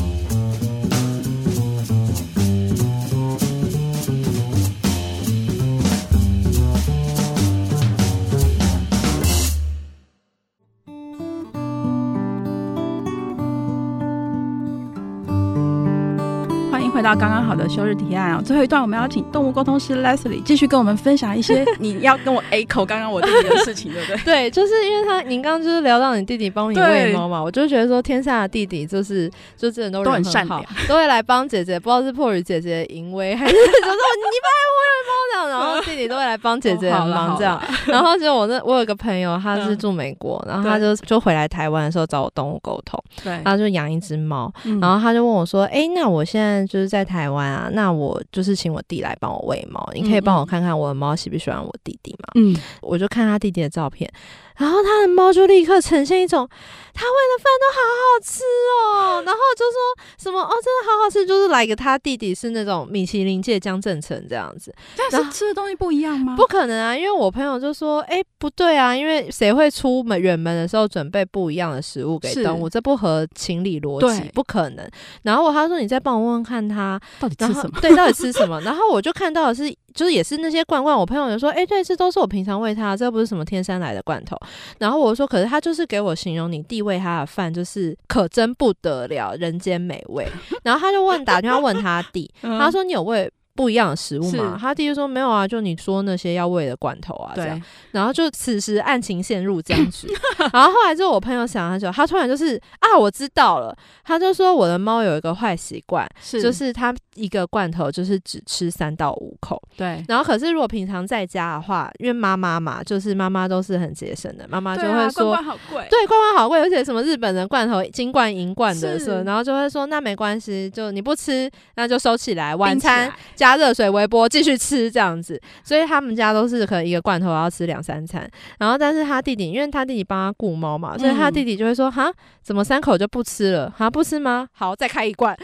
到刚刚好的休日提案哦，最后一段我们要请动物沟通师 Leslie 继续跟我们分享一些 <laughs> 你要跟我 echo 刚刚我弟弟的事情，对不对？<laughs> 对，就是因为他，您刚刚就是聊到你弟弟帮你喂猫嘛，我就觉得说天下的弟弟就是就这人都，很都很善良，都会来帮姐姐，不知道是迫于姐姐淫威，还是 <laughs> 就说你帮我喂猫这样，然后弟弟都会来帮姐姐忙这样。然后就我那我有个朋友，他是住美国，然后他就就回来台湾的时候找我动物沟通，对，他就养一只猫，然后他就问我说，哎、欸，那我现在就是在台湾啊，那我就是请我弟来帮我喂猫，你可以帮我看看我的猫喜不喜欢我弟弟吗？嗯，我就看他弟弟的照片。然后他的猫就立刻呈现一种，他喂的饭都好好吃哦，然后就说什么哦，真的好好吃，就是来个他弟弟是那种米其林界江振成这样子，但是吃的东西不一样吗？不可能啊，因为我朋友就说，哎，不对啊，因为谁会出门远门的时候准备不一样的食物给动物？这不合情理逻辑，不可能。然后我他说，你再帮我问问看他到底吃什么？对，到底吃什么？<laughs> 然后我就看到的是。就是也是那些罐罐，我朋友就说，哎、欸，对，这都是我平常喂他，这不是什么天山来的罐头。然后我说，可是他就是给我形容你弟喂他的饭，就是可真不得了，人间美味。然后他就问，打电话问他弟，<laughs> 他说你有喂？不一样的食物嘛，他弟就说没有啊，就你说那些要喂的罐头啊，这样，然后就此时案情陷入僵局，然后后来就我朋友想很久，他突然就是啊，我知道了，他就说我的猫有一个坏习惯，是。就是它一个罐头就是只吃三到五口，对，然后可是如果平常在家的话，因为妈妈嘛，就是妈妈都是很节省的，妈妈就会说罐罐好贵，对，罐罐好贵，而且什么日本人罐头金罐银罐的，是，然后就会说那没关系，就你不吃，那就收起来，晚餐加热水微波继续吃这样子，所以他们家都是可能一个罐头要吃两三餐。然后，但是他弟弟，因为他弟弟帮他顾猫嘛，所以他弟弟就会说：“哈，怎么三口就不吃了？哈，不吃吗？好，再开一罐。<laughs> ”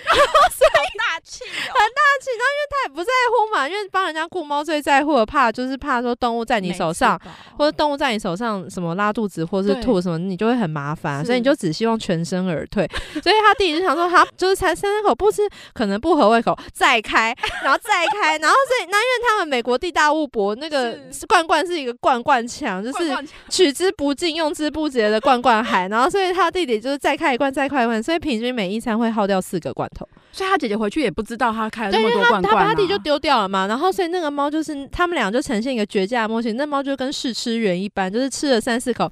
所以大气，很大气。然后，因为他也不在乎嘛，因为帮人家顾猫最在乎的怕就是怕说动物在你手上，或者动物在你手上什么拉肚子或是吐什么，你就会很麻烦，所以你就只希望全身而退。所以他弟弟就想说：“他，就是才三口不吃，可能不合胃口，再开，然后再开。”然后所以那因为他们美国地大物博，那个罐罐是一个罐罐墙，就是取之不尽、用之不竭的罐罐海。然后所以他弟弟就是再开一罐、再开一罐，所以平均每一餐会耗掉四个罐头。所以他姐姐回去也不知道他开了那么多罐罐，啊，他把他弟弟就丢掉了嘛。然后所以那个猫就是他们俩就呈现一个绝佳的默契，那猫就跟试吃员一般，就是吃了三四口。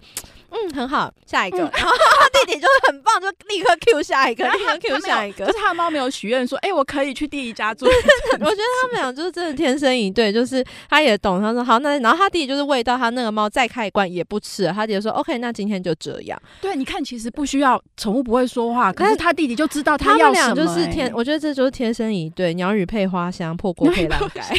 嗯，很好，下一个。嗯、然后他弟弟就是很棒，就立刻 Q 下一个，立刻 Q 下一个。就是他的猫没有许愿说，哎、欸，我可以去弟弟家住。<laughs> 我觉得他们俩就是真的天生一对，就是他也懂。他说好，那然后他弟弟就是喂到他那个猫再开一罐也不吃了，他弟弟说 OK，那今天就这样。<laughs> 对，你看，其实不需要宠物不会说话，可是他弟弟就知道他要什么、欸。他们俩就是天，我觉得这就是天生一对，鸟语配花香，破锅配狼盖。<laughs>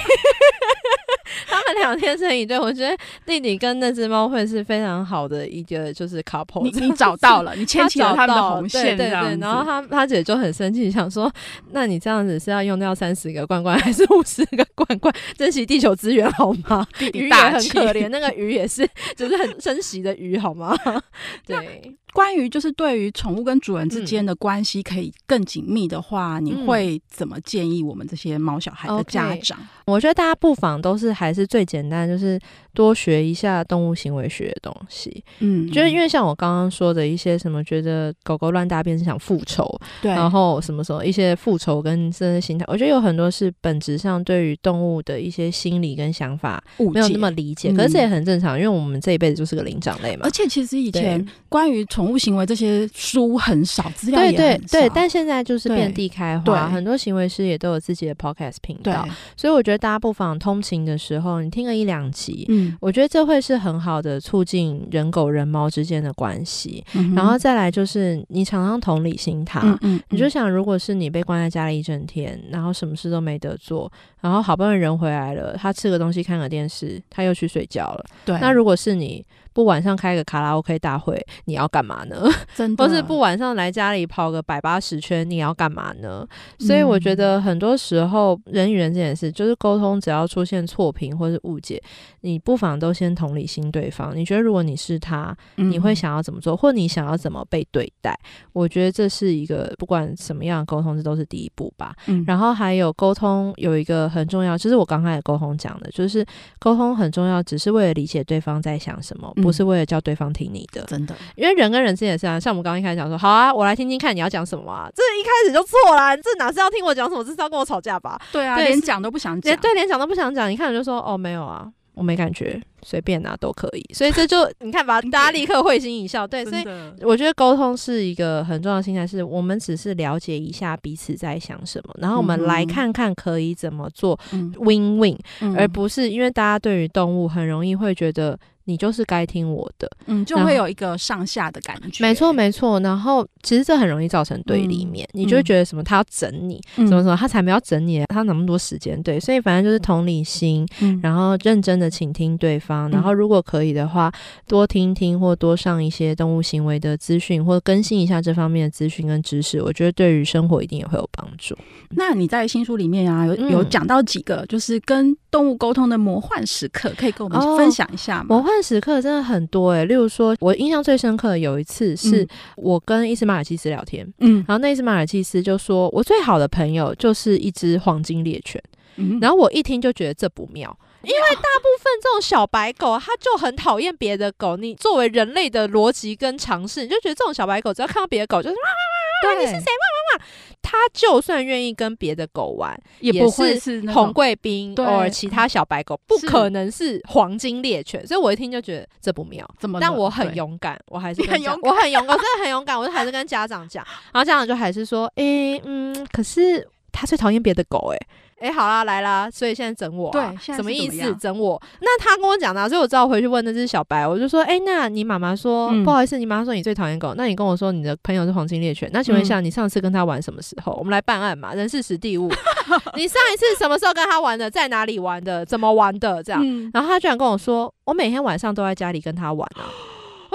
他们俩天生一对，我觉得弟弟跟那只猫会是非常好的一个就是 couple。你你找到了，你牵起了他们的红线，对对对。然后他他姐就很生气，想说：那你这样子是要用掉三十个罐罐，还是五十个罐罐？珍惜地球资源好吗？弟弟大鱼也很 <laughs> 可怜，那个鱼也是就是很珍惜的鱼好吗？<laughs> 对。关于就是对于宠物跟主人之间的关系可以更紧密的话，嗯、你会怎么建议我们这些猫小孩的家长？Okay. 我觉得大家不妨都是还是最简单，就是多学一下动物行为学的东西。嗯，就是因为像我刚刚说的一些什么，觉得狗狗乱大便是想复仇，对，然后什么什么一些复仇跟这些心态，我觉得有很多是本质上对于动物的一些心理跟想法没有那么理解，嗯、可是这也很正常，因为我们这一辈子就是个灵长类嘛。而且其实以前关于宠物行为这些书很少，资料也很少，对对对，但现在就是遍地开花，很多行为师也都有自己的 podcast 频道，所以我觉得大家不妨通勤的时候，你听个一两集，嗯，我觉得这会是很好的促进人狗人猫之间的关系。嗯、然后再来就是你常常同理心他，嗯，嗯，你就想如果是你被关在家里一整天，然后什么事都没得做，然后好不容易人回来了，他吃个东西看个电视，他又去睡觉了，对，那如果是你。不晚上开个卡拉 OK 大会，你要干嘛呢？真的，<laughs> 或是不晚上来家里跑个百八十圈，你要干嘛呢？嗯、所以我觉得很多时候人与人这件事，就是沟通，只要出现错评或是误解，你不妨都先同理心对方。你觉得如果你是他，你会想要怎么做，嗯、或你想要怎么被对待？我觉得这是一个不管什么样的沟通，这都是第一步吧。嗯、然后还有沟通有一个很重要，就是我刚开始沟通讲的，就是沟通很重要，只是为了理解对方在想什么。不是为了叫对方听你的，真的，因为人跟人之间也是啊。像我们刚刚一开始讲说，好啊，我来听听看你要讲什么啊。这一开始就错啦，这哪是要听我讲什么，这是要跟我吵架吧？对啊，對连讲都不想讲，对，连讲都不想讲。你看我就说，哦，没有啊，我没感觉。随便拿都可以。所以这就 <laughs> 你看吧，大家立刻会心一笑。对，所以我觉得沟通是一个很重要的心态，是我们只是了解一下彼此在想什么，然后我们来看看可以怎么做 win win，而不是因为大家对于动物很容易会觉得。你就是该听我的，嗯，就会有一个上下的感觉。没错，没错。然后其实这很容易造成对立面，嗯、你就会觉得什么他要整你，嗯、什么什么他才没有整你，他那么多时间。对，所以反正就是同理心，嗯、然后认真的倾听对方，嗯、然后如果可以的话，多听听或多上一些动物行为的资讯，或更新一下这方面的资讯跟知识，我觉得对于生活一定也会有帮助。那你在新书里面啊，有有讲到几个就是跟动物沟通的魔幻时刻，可以跟我们分享一下吗？哦、魔幻时刻真的很多诶、欸，例如说，我印象最深刻的有一次是我跟伊斯马尔济斯聊天，嗯，然后那伊斯马尔济斯就说，我最好的朋友就是一只黄金猎犬，嗯，然后我一听就觉得这不妙，因为大部分这种小白狗，它就很讨厌别的狗，你作为人类的逻辑跟尝试，你就觉得这种小白狗只要看到别的狗就是哇哇哇哇，你是谁？哇哇哇，它就算愿意跟别的狗玩，也不会。是红贵宾或其他小白狗，不可能是黄金猎犬。所以我一听就觉得这不妙。怎么？但我很勇敢，我还是很勇，我很勇敢，我真的很勇敢，我就还是跟家长讲，然后家长就还是说，诶，嗯，可是他最讨厌别的狗，诶。哎、欸，好啦，来啦，所以现在整我、啊，对，什么意思？整我？那他跟我讲的、啊，所以我只好回去问那只小白，我就说，哎、欸，那你妈妈说，嗯、不好意思，你妈妈说你最讨厌狗，那你跟我说你的朋友是黄金猎犬，那请问一下，你上次跟他玩什么时候？我们来办案嘛，人事实地物。<laughs> 你上一次什么时候跟他玩的？在哪里玩的？怎么玩的？这样，嗯、然后他居然跟我说，我每天晚上都在家里跟他玩啊。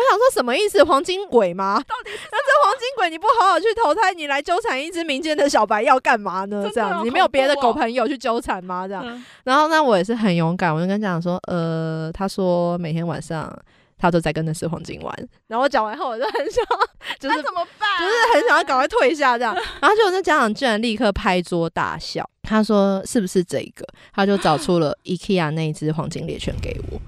我想说什么意思？黄金鬼吗？到底那这黄金鬼你不好好去投胎，你来纠缠一只民间的小白要干嘛呢？这样子，你没有别的狗朋友去纠缠吗？这样，嗯、然后呢，我也是很勇敢，我就跟家长说，呃，他说每天晚上他都在跟那只黄金玩。然后我讲完后，我就很想，<laughs> 就是怎么办？就是很想要赶快退下这样。<laughs> 然后结果那家长居然立刻拍桌大笑，他说是不是这个？他就找出了 IKEA 那一只黄金猎犬给我。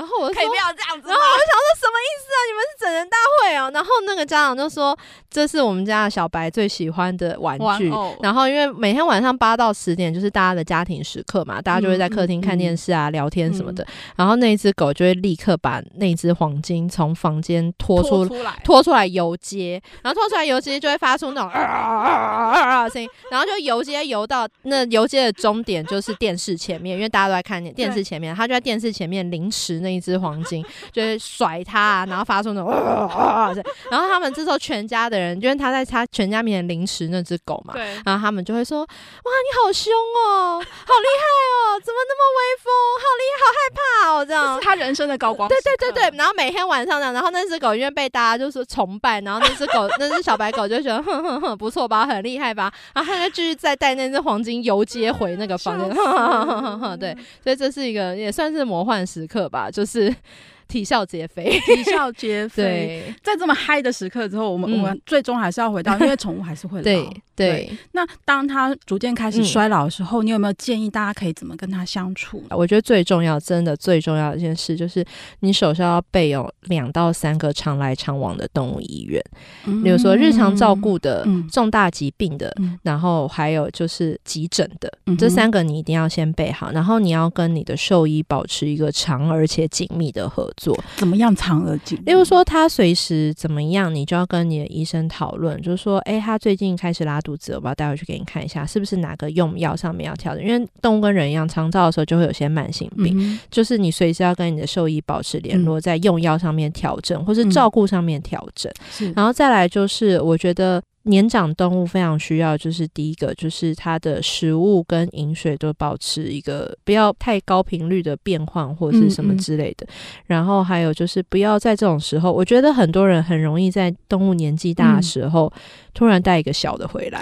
然后我说可以不要这样子，然后我就想说什么意思啊？你们是整人大会哦、喔。然后那个家长就说，这是我们家的小白最喜欢的玩具。玩然后因为每天晚上八到十点就是大家的家庭时刻嘛，大家就会在客厅看电视啊、嗯、聊天什么的。嗯、然后那只狗就会立刻把那只黄金从房间拖出拖出来，拖出来游街，然后拖出来游街就会发出那种啊啊啊啊的声音，然后就游街游到那游街的终点就是电视前面，因为大家都在看电电视前面，他就在电视前面凌迟。那一只黄金就是甩它、啊，然后发出那种啊啊啊，然后他们这时候全家的人，因为他在他全家面前凌迟那只狗嘛，对，然后他们就会说：“哇，你好凶哦，好厉害哦，怎么那么威风？好厉害，好害怕哦，这样。”这是他人生的高光。对对对对，然后每天晚上这样，然后那只狗因为被大家就是崇拜，然后那只狗那只小白狗就觉得哼哼哼不错吧，很厉害吧，然后他就继续再带那只黄金游街回那个房间，<laughs> 哼哼哼哼哼，对，所以这是一个也算是魔幻时刻吧。就是 <laughs> 啼笑皆非，啼笑皆非。<laughs> 在这么嗨的时刻之后，我们、嗯、我们最终还是要回到，因为宠物还是会老。对。对，那当他逐渐开始衰老的时候，嗯、你有没有建议大家可以怎么跟他相处？我觉得最重要，真的最重要的一件事就是，你首先要备有两到三个常来常往的动物医院，嗯、比如说日常照顾的、嗯、重大疾病的，嗯、然后还有就是急诊的，嗯、这三个你一定要先备好。然后你要跟你的兽医保持一个长而且紧密的合作。怎么样长而紧密？例如说他随时怎么样，你就要跟你的医生讨论，就是说，哎，他最近开始拉肚子。肚子，我把它带回去给你看一下，是不是哪个用药上面要调整？因为动物跟人一样，肠照的时候就会有些慢性病，嗯、就是你随时要跟你的兽医保持联络，在用药上面调整，或是照顾上面调整。嗯、然后再来就是，我觉得年长动物非常需要，就是第一个就是它的食物跟饮水都保持一个不要太高频率的变换或者是什么之类的。嗯嗯然后还有就是不要在这种时候，我觉得很多人很容易在动物年纪大的时候。嗯突然带一个小的回来，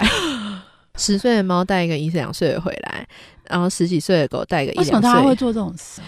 <laughs> 十岁的猫带一个一两岁的回来，然后十几岁的狗带一个一两岁。为什么大家会做这种事？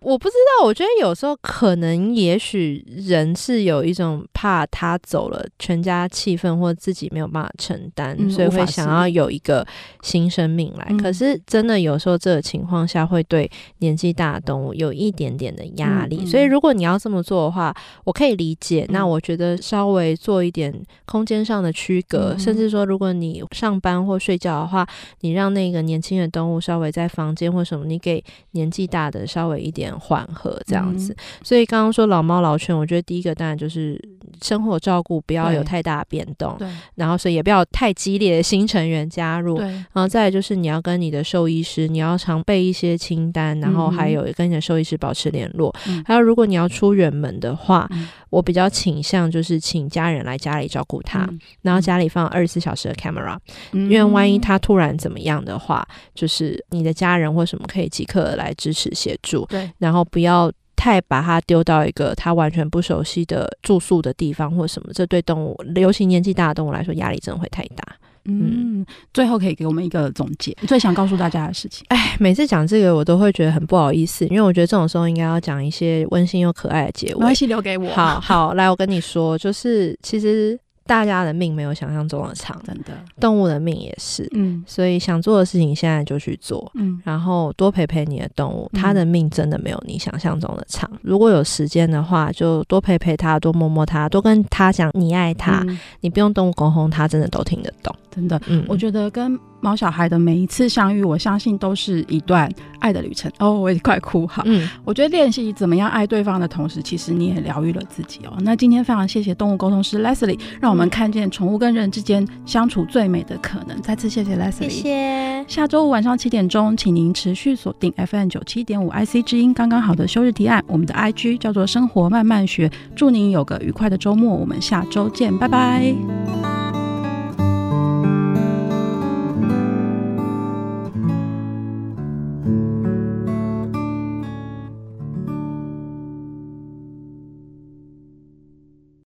我不知道，我觉得有时候可能，也许人是有一种怕他走了，全家气氛或自己没有办法承担，嗯、所以会想要有一个新生命来。嗯、可是真的有时候这个情况下会对年纪大的动物有一点点的压力。嗯、所以如果你要这么做的话，我可以理解。嗯、那我觉得稍微做一点空间上的区隔，嗯、甚至说如果你上班或睡觉的话，你让那个年轻的动物稍微在房间或什么，你给年纪大的稍微一点。点缓和这样子。嗯、所以刚刚说老猫老犬，我觉得第一个当然就是生活照顾不要有太大的变动，对，然后所以也不要太激烈的新成员加入，对，然后再来就是你要跟你的兽医师，你要常备一些清单，然后还有跟你的兽医师保持联络，嗯、还有如果你要出远门的话，嗯、我比较倾向就是请家人来家里照顾他，嗯、然后家里放二十四小时的 camera，、嗯、因为万一他突然怎么样的话，就是你的家人或什么可以即刻来支持协助，对，然后不要太把它丢到一个它完全不熟悉的住宿的地方或什么，这对动物，尤其年纪大的动物来说，压力真的会太大。嗯，最后可以给我们一个总结，最想告诉大家的事情。<laughs> 哎，每次讲这个我都会觉得很不好意思，因为我觉得这种时候应该要讲一些温馨又可爱的结尾。没关系，留给我。好 <laughs> 好，来，我跟你说，就是其实。大家的命没有想象中的长，真的，动物的命也是，嗯，所以想做的事情现在就去做，嗯，然后多陪陪你的动物，它的命真的没有你想象中的长。如果有时间的话，就多陪陪它，多摸摸它，多跟它讲你爱它，你不用动物沟通，它真的都听得懂。真的，嗯，我觉得跟毛小孩的每一次相遇，我相信都是一段爱的旅程。哦，我也快哭哈。嗯，我觉得练习怎么样爱对方的同时，其实你也疗愈了自己哦。那今天非常谢谢动物沟通师 Leslie，让我们看见宠物跟人之间相处最美的可能。再次谢谢 Leslie，谢谢。下周五晚上七点钟，请您持续锁定 FM 九七点五 IC 之音，刚刚好的休日提案。我们的 IG 叫做生活慢慢学，祝您有个愉快的周末。我们下周见，拜拜。